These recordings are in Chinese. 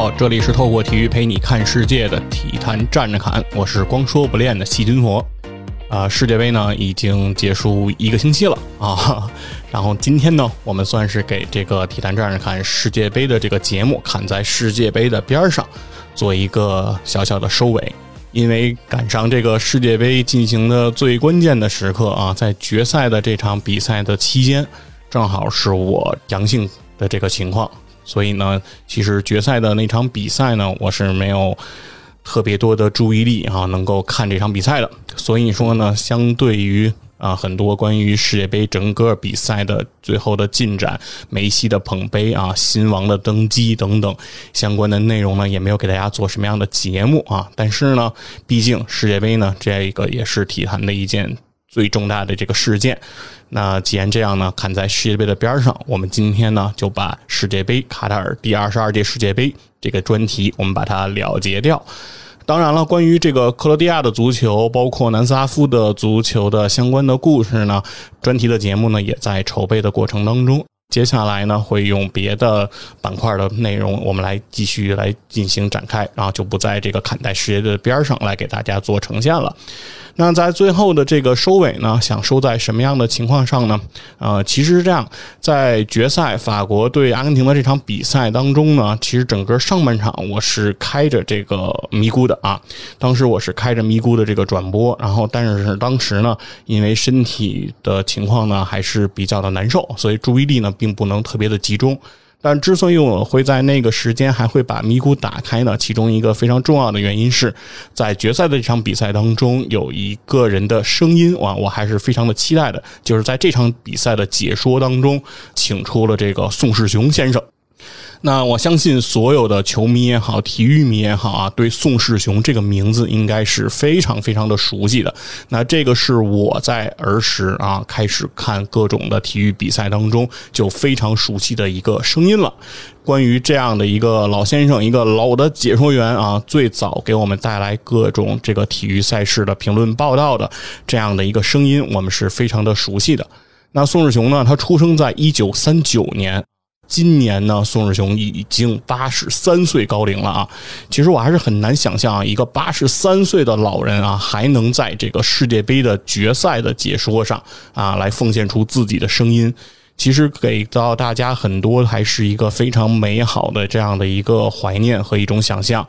好，这里是透过体育陪你看世界的体坛站着侃，我是光说不练的细菌佛。啊，世界杯呢已经结束一个星期了啊，然后今天呢，我们算是给这个体坛站着看世界杯的这个节目砍在世界杯的边上，做一个小小的收尾。因为赶上这个世界杯进行的最关键的时刻啊，在决赛的这场比赛的期间，正好是我阳性的这个情况，所以呢，其实决赛的那场比赛呢，我是没有特别多的注意力啊，能够看这场比赛的。所以说呢，相对于啊很多关于世界杯整个比赛的最后的进展、梅西的捧杯啊、新王的登基等等相关的内容呢，也没有给大家做什么样的节目啊。但是呢，毕竟世界杯呢，这个也是体坛的一件最重大的这个事件。那既然这样呢，看在世界杯的边上，我们今天呢就把世界杯卡塔尔第二十二届世界杯这个专题，我们把它了结掉。当然了，关于这个克罗地亚的足球，包括南斯拉夫的足球的相关的故事呢，专题的节目呢也在筹备的过程当中。接下来呢，会用别的板块的内容，我们来继续来进行展开，然后就不在这个看待世界的边上来给大家做呈现了。那在最后的这个收尾呢，想收在什么样的情况上呢？呃，其实是这样，在决赛法国对阿根廷的这场比赛当中呢，其实整个上半场我是开着这个咪咕的啊，当时我是开着咪咕的这个转播，然后但是当时呢，因为身体的情况呢还是比较的难受，所以注意力呢并不能特别的集中。但之所以我会在那个时间还会把咪咕打开呢，其中一个非常重要的原因是在决赛的这场比赛当中，有一个人的声音啊，我还是非常的期待的，就是在这场比赛的解说当中，请出了这个宋世雄先生。那我相信所有的球迷也好，体育迷也好啊，对宋世雄这个名字应该是非常非常的熟悉的。那这个是我在儿时啊开始看各种的体育比赛当中就非常熟悉的一个声音了。关于这样的一个老先生，一个老的解说员啊，最早给我们带来各种这个体育赛事的评论报道的这样的一个声音，我们是非常的熟悉的。那宋世雄呢，他出生在一九三九年。今年呢，宋世雄已经八十三岁高龄了啊！其实我还是很难想象啊，一个八十三岁的老人啊，还能在这个世界杯的决赛的解说上啊，来奉献出自己的声音。其实给到大家很多还是一个非常美好的这样的一个怀念和一种想象。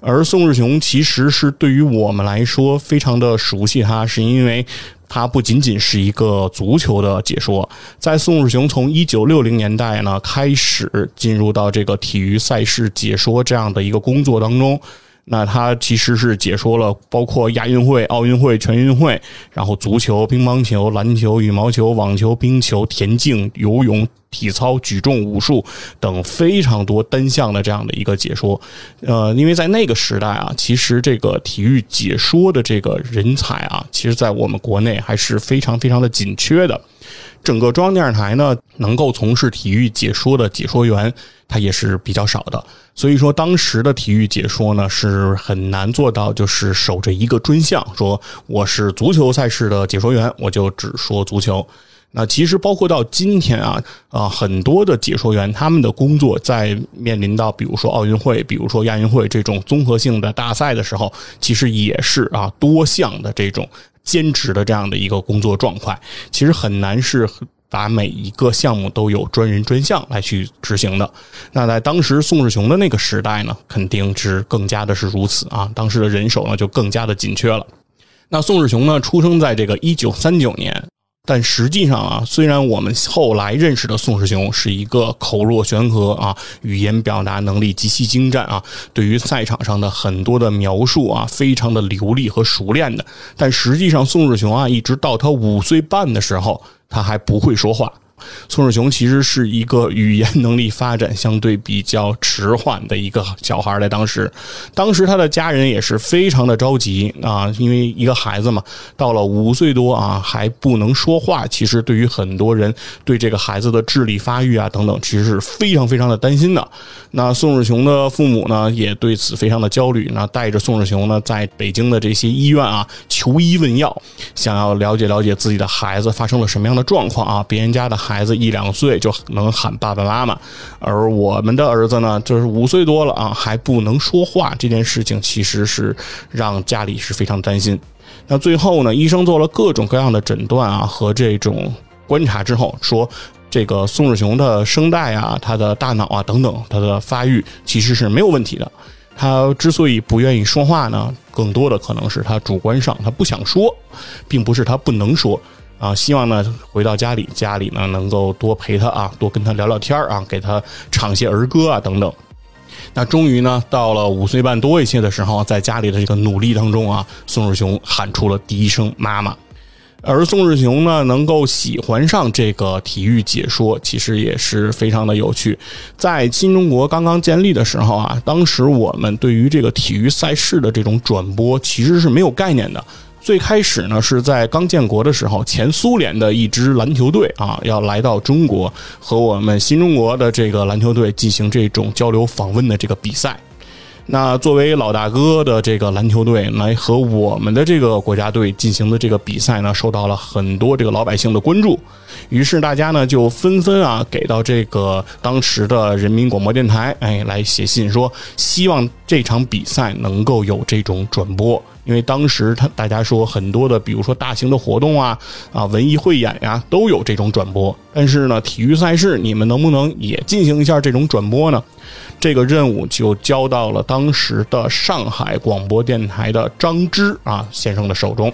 而宋世雄其实是对于我们来说非常的熟悉，他是因为。他不仅仅是一个足球的解说，在宋世雄从一九六零年代呢开始进入到这个体育赛事解说这样的一个工作当中。那他其实是解说了包括亚运会、奥运会、全运会，然后足球、乒乓球、篮球、羽毛球、网球、冰球、田径、游泳、体操、举重、武术等非常多单项的这样的一个解说。呃，因为在那个时代啊，其实这个体育解说的这个人才啊，其实在我们国内还是非常非常的紧缺的。整个中央电视台呢，能够从事体育解说的解说员，他也是比较少的。所以说，当时的体育解说呢，是很难做到，就是守着一个专项，说我是足球赛事的解说员，我就只说足球。那其实包括到今天啊，啊，很多的解说员，他们的工作在面临到比如说奥运会、比如说亚运会这种综合性的大赛的时候，其实也是啊多项的这种。兼职的这样的一个工作状态，其实很难是把每一个项目都有专人专项来去执行的。那在当时宋世雄的那个时代呢，肯定是更加的是如此啊，当时的人手呢就更加的紧缺了。那宋世雄呢，出生在这个一九三九年。但实际上啊，虽然我们后来认识的宋世雄是一个口若悬河啊，语言表达能力极其精湛啊，对于赛场上的很多的描述啊，非常的流利和熟练的。但实际上，宋世雄啊，一直到他五岁半的时候，他还不会说话。宋世雄其实是一个语言能力发展相对比较迟缓的一个小孩儿在当时，当时他的家人也是非常的着急啊，因为一个孩子嘛，到了五岁多啊还不能说话，其实对于很多人对这个孩子的智力发育啊等等，其实是非常非常的担心的。那宋世雄的父母呢，也对此非常的焦虑，那带着宋世雄呢，在北京的这些医院啊求医问药，想要了解了解自己的孩子发生了什么样的状况啊，别人家的。孩子一两岁就能喊爸爸妈妈，而我们的儿子呢，就是五岁多了啊，还不能说话。这件事情其实是让家里是非常担心。那最后呢，医生做了各种各样的诊断啊和这种观察之后，说这个宋世雄的声带啊、他的大脑啊等等，他的发育其实是没有问题的。他之所以不愿意说话呢，更多的可能是他主观上他不想说，并不是他不能说啊。希望呢回到家里，家里呢能够多陪他啊，多跟他聊聊天啊，给他唱些儿歌啊等等。那终于呢，到了五岁半多一些的时候，在家里的这个努力当中啊，宋世雄喊出了第一声“妈妈”。而宋世雄呢，能够喜欢上这个体育解说，其实也是非常的有趣。在新中国刚刚建立的时候啊，当时我们对于这个体育赛事的这种转播其实是没有概念的。最开始呢，是在刚建国的时候，前苏联的一支篮球队啊，要来到中国和我们新中国的这个篮球队进行这种交流访问的这个比赛。那作为老大哥的这个篮球队来和我们的这个国家队进行的这个比赛呢，受到了很多这个老百姓的关注。于是大家呢就纷纷啊给到这个当时的人民广播电台，哎，来写信说希望这场比赛能够有这种转播。因为当时他大家说很多的，比如说大型的活动啊啊文艺汇演呀，都有这种转播。但是呢，体育赛事你们能不能也进行一下这种转播呢？这个任务就交到了当时的上海广播电台的张芝啊先生的手中。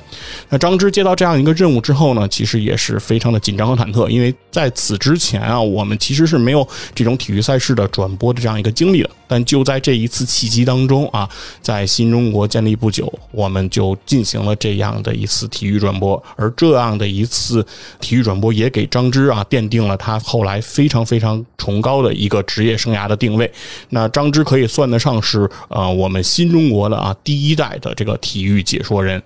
那张芝接到这样一个任务之后呢，其实也是非常的紧张和忐忑，因为在此之前啊，我们其实是没有这种体育赛事的转播的这样一个经历的。但就在这一次契机当中啊，在新中国建立不久，我们就进行了这样的一次体育转播，而这样的一次体育转播也给张芝啊奠定了他后来非常非常崇高的一个职业生涯的定位。那张芝可以算得上是呃我们新中国的啊第一代的这个体育解说人。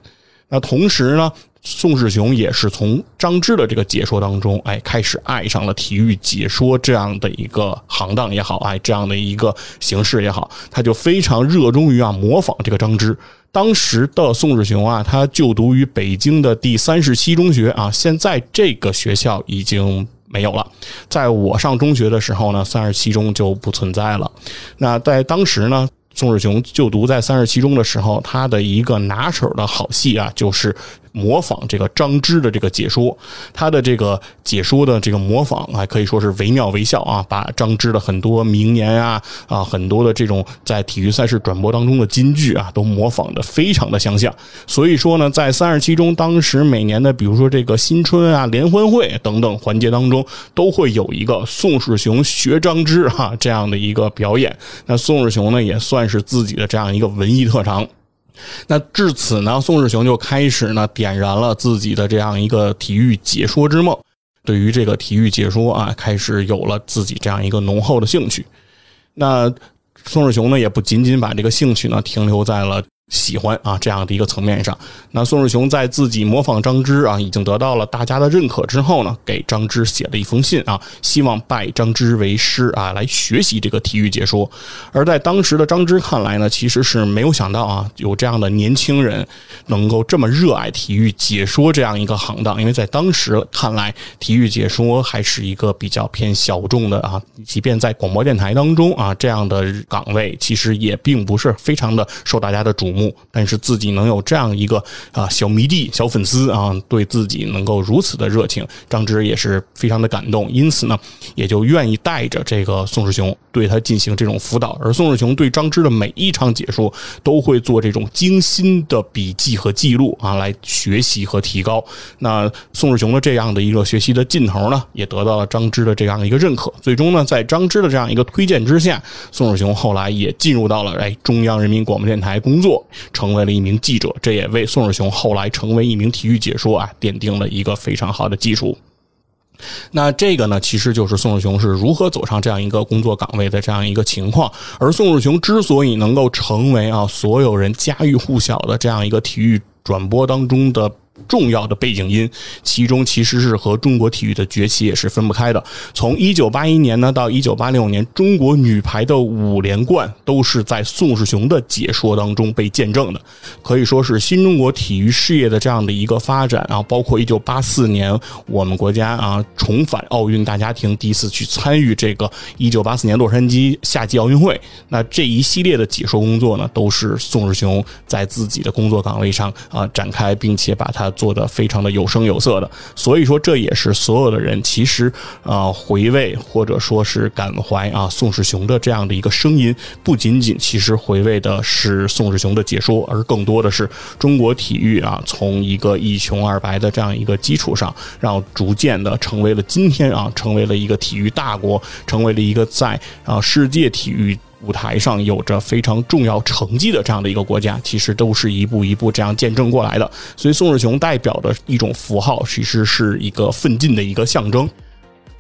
那同时呢。宋世雄也是从张芝的这个解说当中，哎，开始爱上了体育解说这样的一个行当也好，哎，这样的一个形式也好，他就非常热衷于啊模仿这个张芝。当时的宋世雄啊，他就读于北京的第三十七中学啊，现在这个学校已经没有了。在我上中学的时候呢，三十七中就不存在了。那在当时呢？宋世雄就读在三十七中的时候，他的一个拿手的好戏啊，就是模仿这个张芝的这个解说。他的这个解说的这个模仿啊，可以说是惟妙惟肖啊，把张芝的很多名言啊啊，很多的这种在体育赛事转播当中的金句啊，都模仿的非常的相像。所以说呢，在三十七中当时每年的，比如说这个新春啊、联欢会等等环节当中，都会有一个宋世雄学张芝哈这样的一个表演。那宋世雄呢，也算。是自己的这样一个文艺特长，那至此呢，宋世雄就开始呢点燃了自己的这样一个体育解说之梦，对于这个体育解说啊，开始有了自己这样一个浓厚的兴趣。那宋世雄呢，也不仅仅把这个兴趣呢停留在了。喜欢啊，这样的一个层面上，那宋世雄在自己模仿张芝啊，已经得到了大家的认可之后呢，给张芝写了一封信啊，希望拜张芝为师啊，来学习这个体育解说。而在当时的张芝看来呢，其实是没有想到啊，有这样的年轻人能够这么热爱体育解说这样一个行当，因为在当时看来，体育解说还是一个比较偏小众的啊，即便在广播电台当中啊，这样的岗位其实也并不是非常的受大家的瞩目。目但是自己能有这样一个啊小迷弟、小粉丝啊，对自己能够如此的热情，张芝也是非常的感动，因此呢，也就愿意带着这个宋世雄对他进行这种辅导。而宋世雄对张芝的每一场解说都会做这种精心的笔记和记录啊，来学习和提高。那宋世雄的这样的一个学习的劲头呢，也得到了张芝的这样一个认可。最终呢，在张芝的这样一个推荐之下，宋世雄后来也进入到了哎中央人民广播电台工作。成为了一名记者，这也为宋世雄后来成为一名体育解说啊奠定了一个非常好的基础。那这个呢，其实就是宋世雄是如何走上这样一个工作岗位的这样一个情况。而宋世雄之所以能够成为啊所有人家喻户晓的这样一个体育转播当中的重要的背景音，其中其实是和中国体育的崛起也是分不开的。从一九八一年呢到一九八六年，中国女排的五连冠都是在宋世雄的解说当中被见证的，可以说是新中国体育事业的这样的一个发展啊。包括一九八四年我们国家啊重返奥运大家庭，第一次去参与这个一九八四年洛杉矶夏季奥运会，那这一系列的解说工作呢，都是宋世雄在自己的工作岗位上啊展开，并且把它。做的非常的有声有色的，所以说这也是所有的人其实啊回味或者说是感怀啊宋世雄的这样的一个声音，不仅仅其实回味的是宋世雄的解说，而更多的是中国体育啊从一个一穷二白的这样一个基础上，让逐渐的成为了今天啊成为了一个体育大国，成为了一个在啊世界体育。舞台上有着非常重要成绩的这样的一个国家，其实都是一步一步这样见证过来的。所以宋世雄代表的一种符号，其实是一个奋进的一个象征。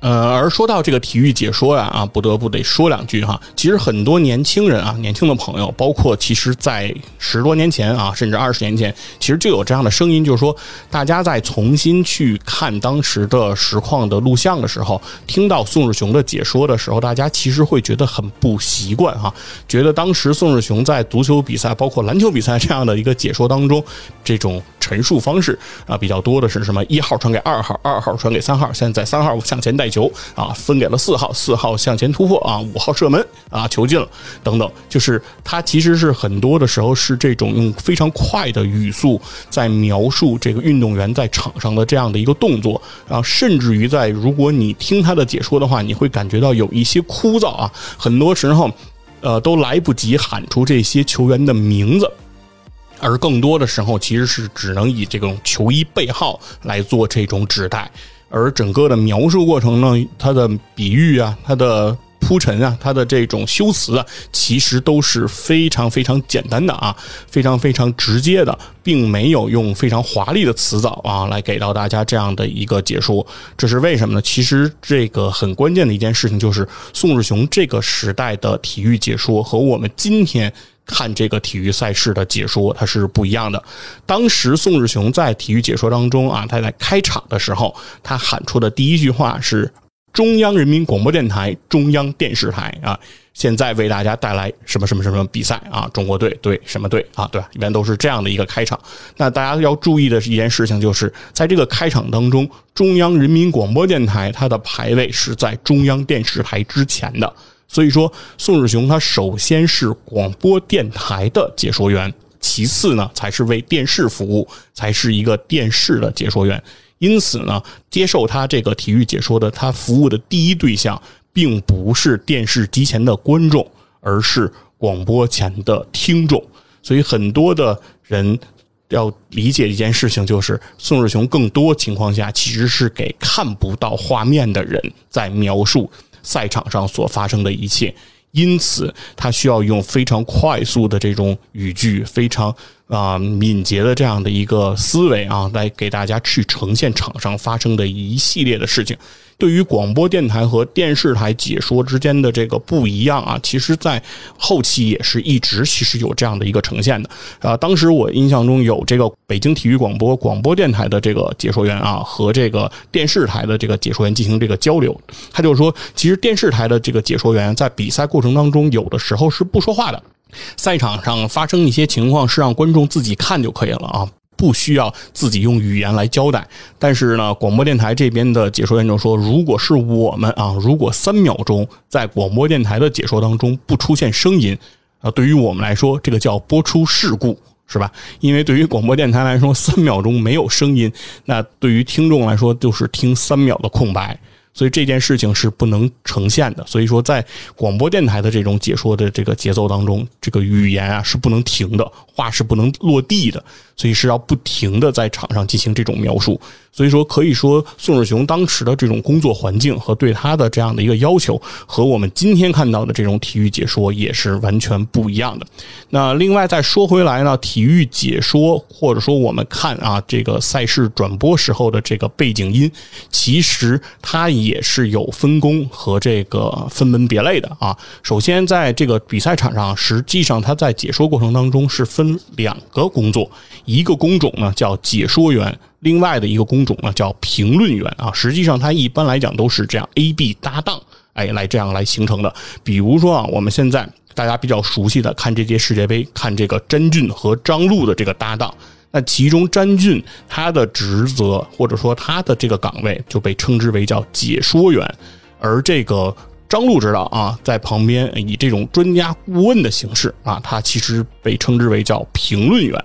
呃，而说到这个体育解说呀，啊，不得不得说两句哈。其实很多年轻人啊，年轻的朋友，包括其实在十多年前啊，甚至二十年前，其实就有这样的声音，就是说，大家在重新去看当时的实况的录像的时候，听到宋世雄的解说的时候，大家其实会觉得很不习惯哈，觉得当时宋世雄在足球比赛，包括篮球比赛这样的一个解说当中，这种。陈述方式啊，比较多的是什么？一号传给二号，二号传给三号，现在三号向前带球啊，分给了四号，四号向前突破啊，五号射门啊，球进了等等。就是他其实是很多的时候是这种用非常快的语速在描述这个运动员在场上的这样的一个动作啊，甚至于在如果你听他的解说的话，你会感觉到有一些枯燥啊，很多时候呃都来不及喊出这些球员的名字。而更多的时候，其实是只能以这种球衣背号来做这种指代，而整个的描述过程呢，它的比喻啊，它的铺陈啊，它的这种修辞啊，其实都是非常非常简单的啊，非常非常直接的，并没有用非常华丽的词藻啊来给到大家这样的一个解说。这是为什么呢？其实这个很关键的一件事情就是，宋世雄这个时代的体育解说和我们今天。看这个体育赛事的解说，它是不一样的。当时宋日雄在体育解说当中啊，他在开场的时候，他喊出的第一句话是“中央人民广播电台、中央电视台啊，现在为大家带来什么什么什么比赛啊，中国队对什么队啊，对吧？一般都是这样的一个开场。那大家要注意的一件事情，就是在这个开场当中，中央人民广播电台它的排位是在中央电视台之前的。所以说，宋世雄他首先是广播电台的解说员，其次呢才是为电视服务，才是一个电视的解说员。因此呢，接受他这个体育解说的，他服务的第一对象，并不是电视机前的观众，而是广播前的听众。所以很多的人要理解一件事情，就是宋世雄更多情况下其实是给看不到画面的人在描述。赛场上所发生的一切，因此他需要用非常快速的这种语句，非常啊敏捷的这样的一个思维啊，来给大家去呈现场上发生的一系列的事情。对于广播电台和电视台解说之间的这个不一样啊，其实，在后期也是一直其实有这样的一个呈现的啊。当时我印象中有这个北京体育广播广播电台的这个解说员啊，和这个电视台的这个解说员进行这个交流。他就说，其实电视台的这个解说员在比赛过程当中，有的时候是不说话的，赛场上发生一些情况是让观众自己看就可以了啊。不需要自己用语言来交代，但是呢，广播电台这边的解说员就说，如果是我们啊，如果三秒钟在广播电台的解说当中不出现声音，啊，对于我们来说，这个叫播出事故，是吧？因为对于广播电台来说，三秒钟没有声音，那对于听众来说就是听三秒的空白。所以这件事情是不能呈现的。所以说，在广播电台的这种解说的这个节奏当中，这个语言啊是不能停的，话是不能落地的，所以是要不停的在场上进行这种描述。所以说，可以说宋世雄当时的这种工作环境和对他的这样的一个要求，和我们今天看到的这种体育解说也是完全不一样的。那另外再说回来呢，体育解说或者说我们看啊这个赛事转播时候的这个背景音，其实它也是有分工和这个分门别类的啊。首先，在这个比赛场上，实际上它在解说过程当中是分两个工作，一个工种呢叫解说员。另外的一个工种呢，叫评论员啊。实际上，它一般来讲都是这样 A、B 搭档，哎，来这样来形成的。比如说啊，我们现在大家比较熟悉的看这届世界杯，看这个詹俊和张璐的这个搭档。那其中詹俊他的职责或者说他的这个岗位就被称之为叫解说员，而这个张璐指导啊，在旁边以这种专家顾问的形式啊，他其实被称之为叫评论员。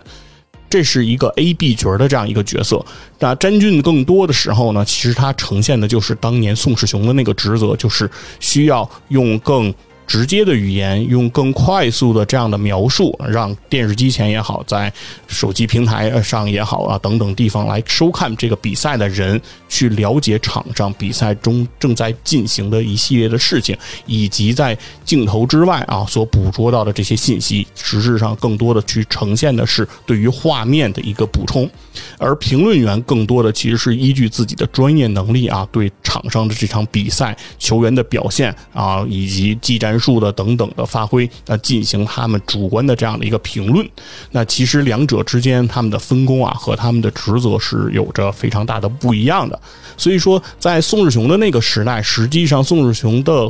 这是一个 A、B 角的这样一个角色，那詹俊更多的时候呢，其实他呈现的就是当年宋世雄的那个职责，就是需要用更。直接的语言，用更快速的这样的描述，让电视机前也好，在手机平台上也好啊，等等地方来收看这个比赛的人，去了解场上比赛中正在进行的一系列的事情，以及在镜头之外啊所捕捉到的这些信息，实质上更多的去呈现的是对于画面的一个补充，而评论员更多的其实是依据自己的专业能力啊，对场上的这场比赛球员的表现啊，以及技战。术的等等的发挥，那进行他们主观的这样的一个评论，那其实两者之间他们的分工啊和他们的职责是有着非常大的不一样的。所以说，在宋世雄的那个时代，实际上宋世雄的。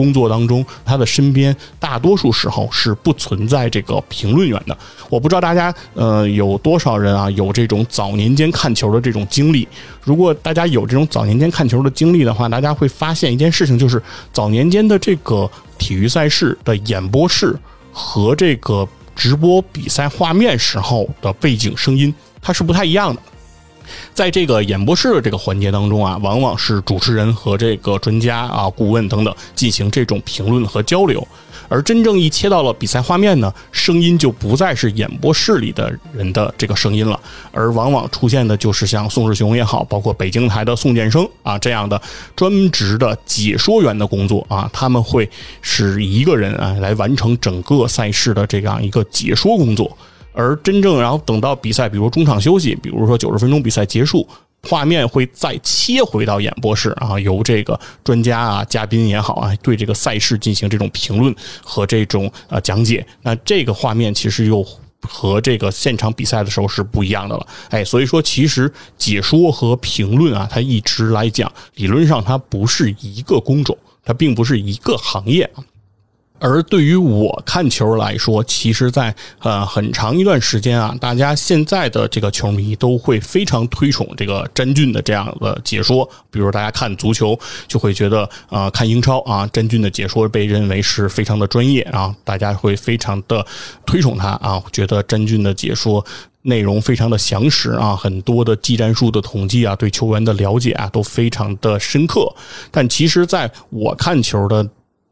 工作当中，他的身边大多数时候是不存在这个评论员的。我不知道大家呃有多少人啊有这种早年间看球的这种经历。如果大家有这种早年间看球的经历的话，大家会发现一件事情，就是早年间的这个体育赛事的演播室和这个直播比赛画面时候的背景声音，它是不太一样的。在这个演播室的这个环节当中啊，往往是主持人和这个专家啊、顾问等等进行这种评论和交流，而真正一切到了比赛画面呢，声音就不再是演播室里的人的这个声音了，而往往出现的就是像宋世雄也好，包括北京台的宋建生啊这样的专职的解说员的工作啊，他们会是一个人啊来完成整个赛事的这样一个解说工作。而真正，然后等到比赛，比如中场休息，比如说九十分钟比赛结束，画面会再切回到演播室啊，由这个专家啊、嘉宾也好啊，对这个赛事进行这种评论和这种呃讲解。那这个画面其实又和这个现场比赛的时候是不一样的了。哎，所以说其实解说和评论啊，它一直来讲，理论上它不是一个工种，它并不是一个行业。而对于我看球来说，其实，在呃很长一段时间啊，大家现在的这个球迷都会非常推崇这个詹俊的这样的解说。比如大家看足球，就会觉得啊，看英超啊，詹俊的解说被认为是非常的专业啊，大家会非常的推崇他啊，觉得詹俊的解说内容非常的详实啊，很多的技战术的统计啊，对球员的了解啊，都非常的深刻。但其实，在我看球的。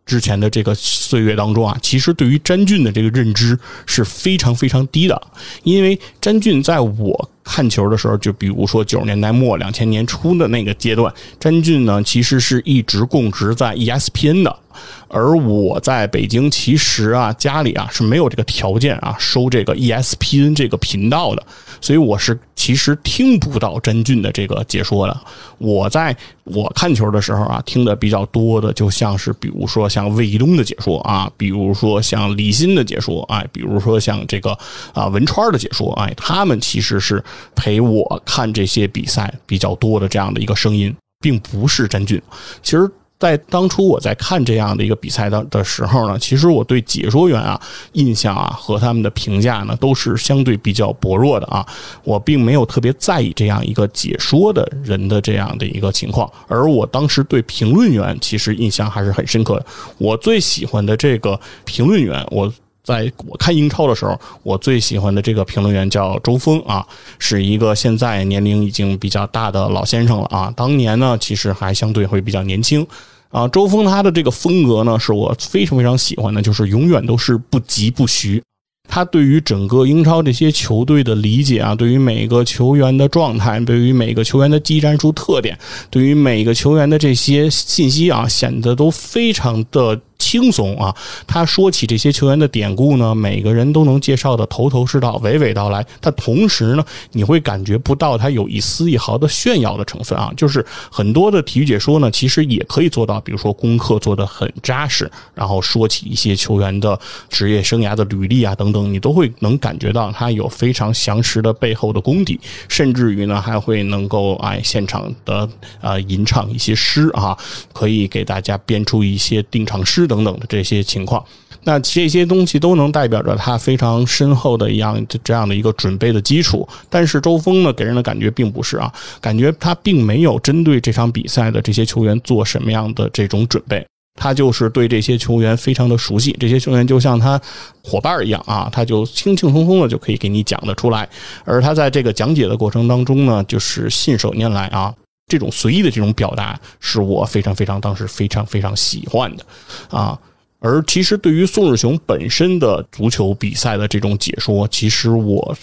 之前的这个岁月当中啊，其实对于詹俊的这个认知是非常非常低的，因为詹俊在我看球的时候，就比如说九十年代末、两千年初的那个阶段，詹俊呢其实是一直供职在 ESPN 的。而我在北京，其实啊，家里啊是没有这个条件啊收这个 ESPN 这个频道的，所以我是其实听不到詹俊的这个解说的。我在我看球的时候啊，听的比较多的，就像是比如说像魏一东的解说啊，比如说像李欣的解说，哎，比如说像这个啊文川的解说，哎，他们其实是陪我看这些比赛比较多的这样的一个声音，并不是詹俊。其实。在当初我在看这样的一个比赛的的时候呢，其实我对解说员啊印象啊和他们的评价呢都是相对比较薄弱的啊，我并没有特别在意这样一个解说的人的这样的一个情况，而我当时对评论员其实印象还是很深刻的。我最喜欢的这个评论员，我。在我看英超的时候，我最喜欢的这个评论员叫周峰啊，是一个现在年龄已经比较大的老先生了啊。当年呢，其实还相对会比较年轻啊。周峰他的这个风格呢，是我非常非常喜欢的，就是永远都是不急不徐。他对于整个英超这些球队的理解啊，对于每个球员的状态，对于每个球员的技战术特点，对于每个球员的这些信息啊，显得都非常的。轻松啊！他说起这些球员的典故呢，每个人都能介绍的头头是道、娓娓道来。他同时呢，你会感觉不到他有一丝一毫的炫耀的成分啊。就是很多的体育解说呢，其实也可以做到，比如说功课做得很扎实，然后说起一些球员的职业生涯的履历啊等等，你都会能感觉到他有非常详实的背后的功底，甚至于呢，还会能够哎现场的呃吟唱一些诗啊，可以给大家编出一些定场诗。等等等的这些情况，那这些东西都能代表着他非常深厚的一样这样的一个准备的基础。但是周峰呢，给人的感觉并不是啊，感觉他并没有针对这场比赛的这些球员做什么样的这种准备，他就是对这些球员非常的熟悉，这些球员就像他伙伴一样啊，他就轻轻松松的就可以给你讲得出来。而他在这个讲解的过程当中呢，就是信手拈来啊。这种随意的这种表达，是我非常非常当时非常非常喜欢的，啊，而其实对于宋日雄本身的足球比赛的这种解说，其实我。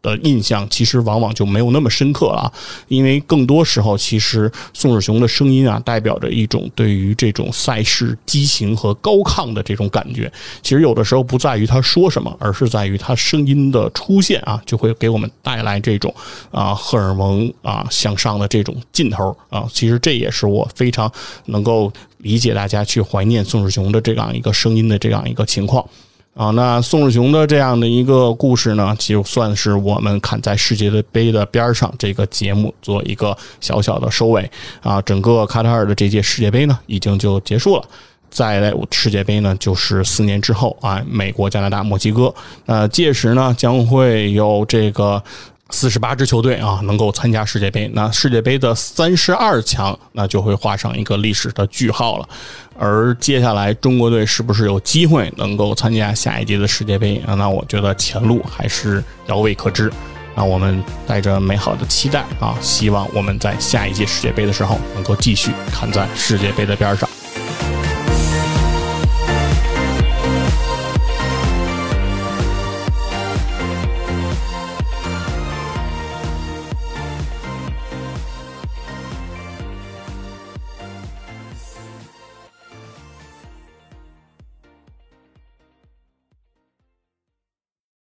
的印象其实往往就没有那么深刻了，因为更多时候，其实宋世雄的声音啊，代表着一种对于这种赛事激情和高亢的这种感觉。其实有的时候不在于他说什么，而是在于他声音的出现啊，就会给我们带来这种啊荷尔蒙啊向上的这种劲头啊。其实这也是我非常能够理解大家去怀念宋世雄的这样一个声音的这样一个情况。啊，那宋世雄的这样的一个故事呢，就算是我们砍在世界杯的边上这个节目做一个小小的收尾啊。整个卡塔尔的这届世界杯呢，已经就结束了。再来世界杯呢，就是四年之后啊，美国、加拿大、墨西哥。那，届时呢，将会有这个。四十八支球队啊，能够参加世界杯，那世界杯的三十二强，那就会画上一个历史的句号了。而接下来中国队是不是有机会能够参加下一届的世界杯啊？那我觉得前路还是遥未可知。那我们带着美好的期待啊，希望我们在下一届世界杯的时候能够继续看在世界杯的边上。